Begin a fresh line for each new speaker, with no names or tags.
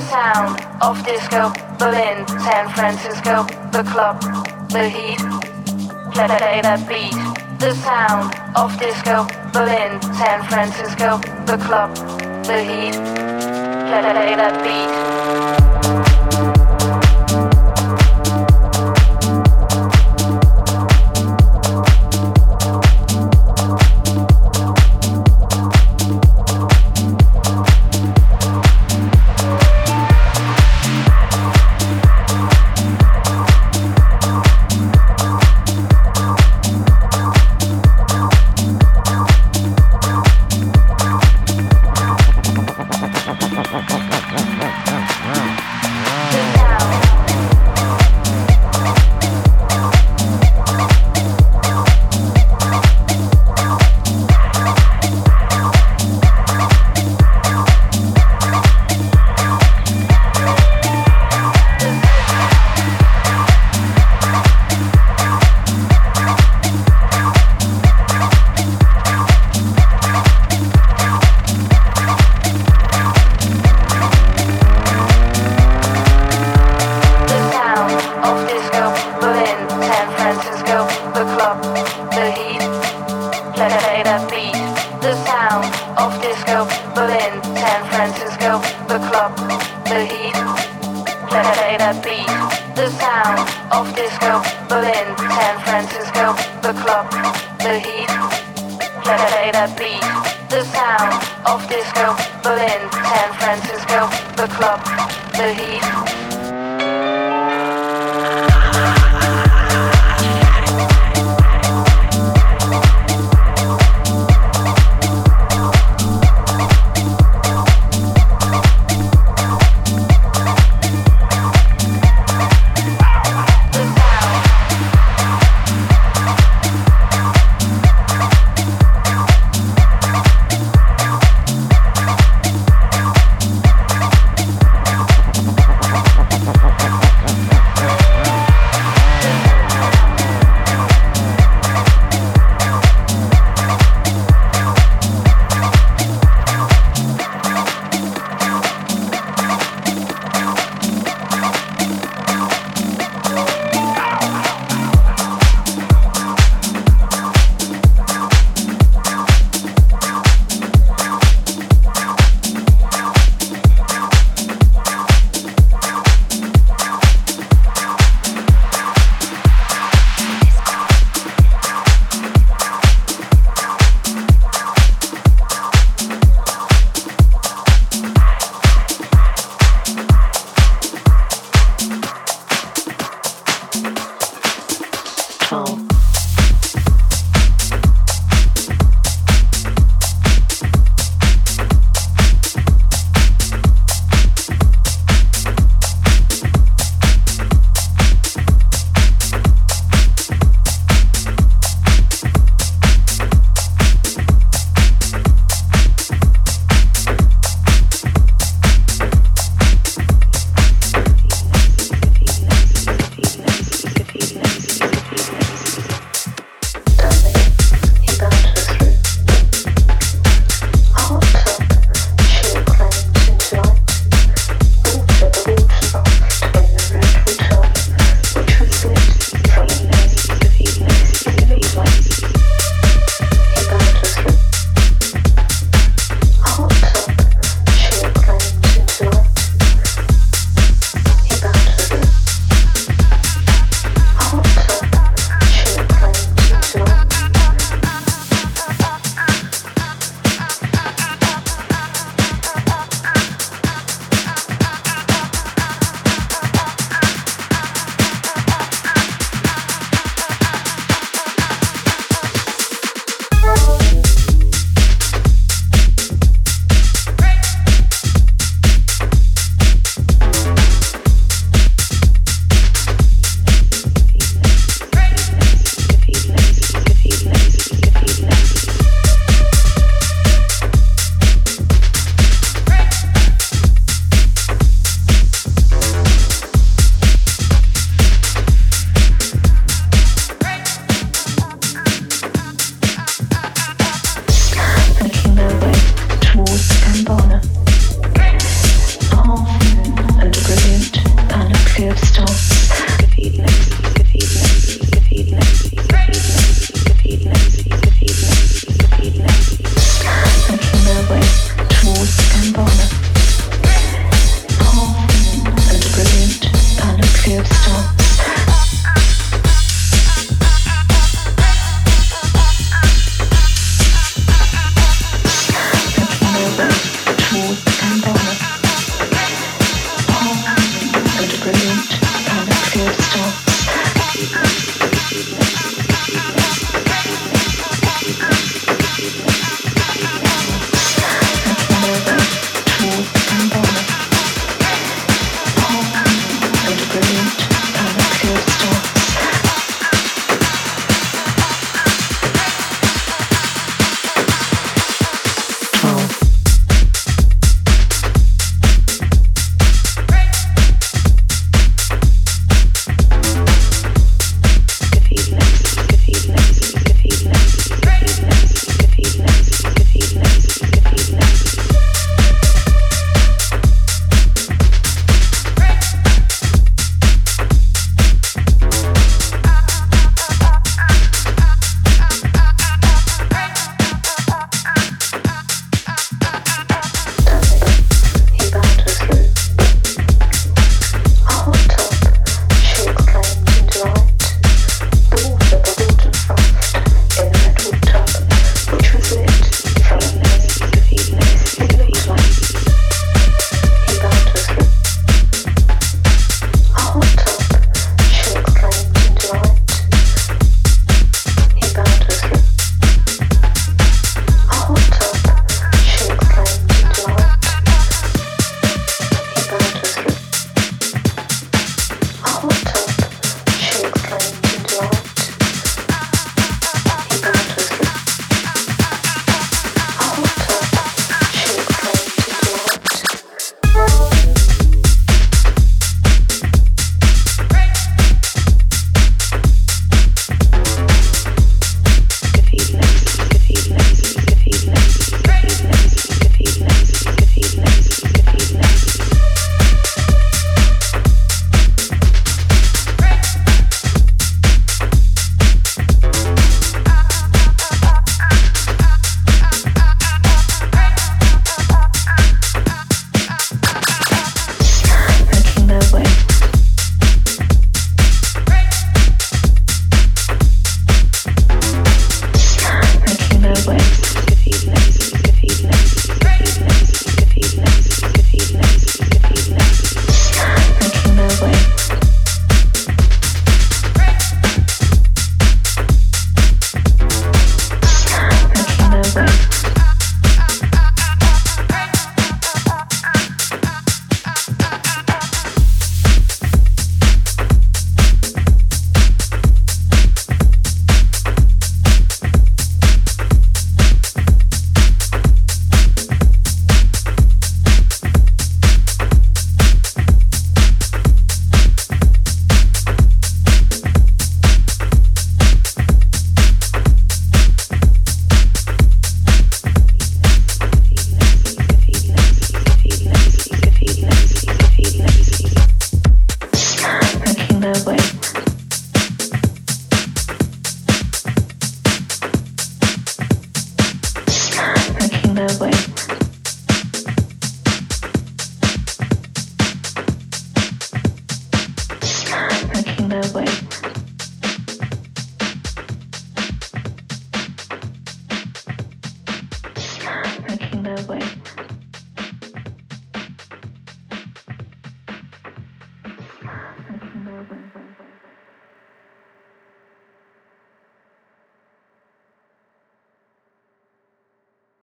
Sound of disco, Berlin, San Francisco, the club, the heat, play that beat. The sound of disco, Berlin, San Francisco, the club, the heat, play that beat.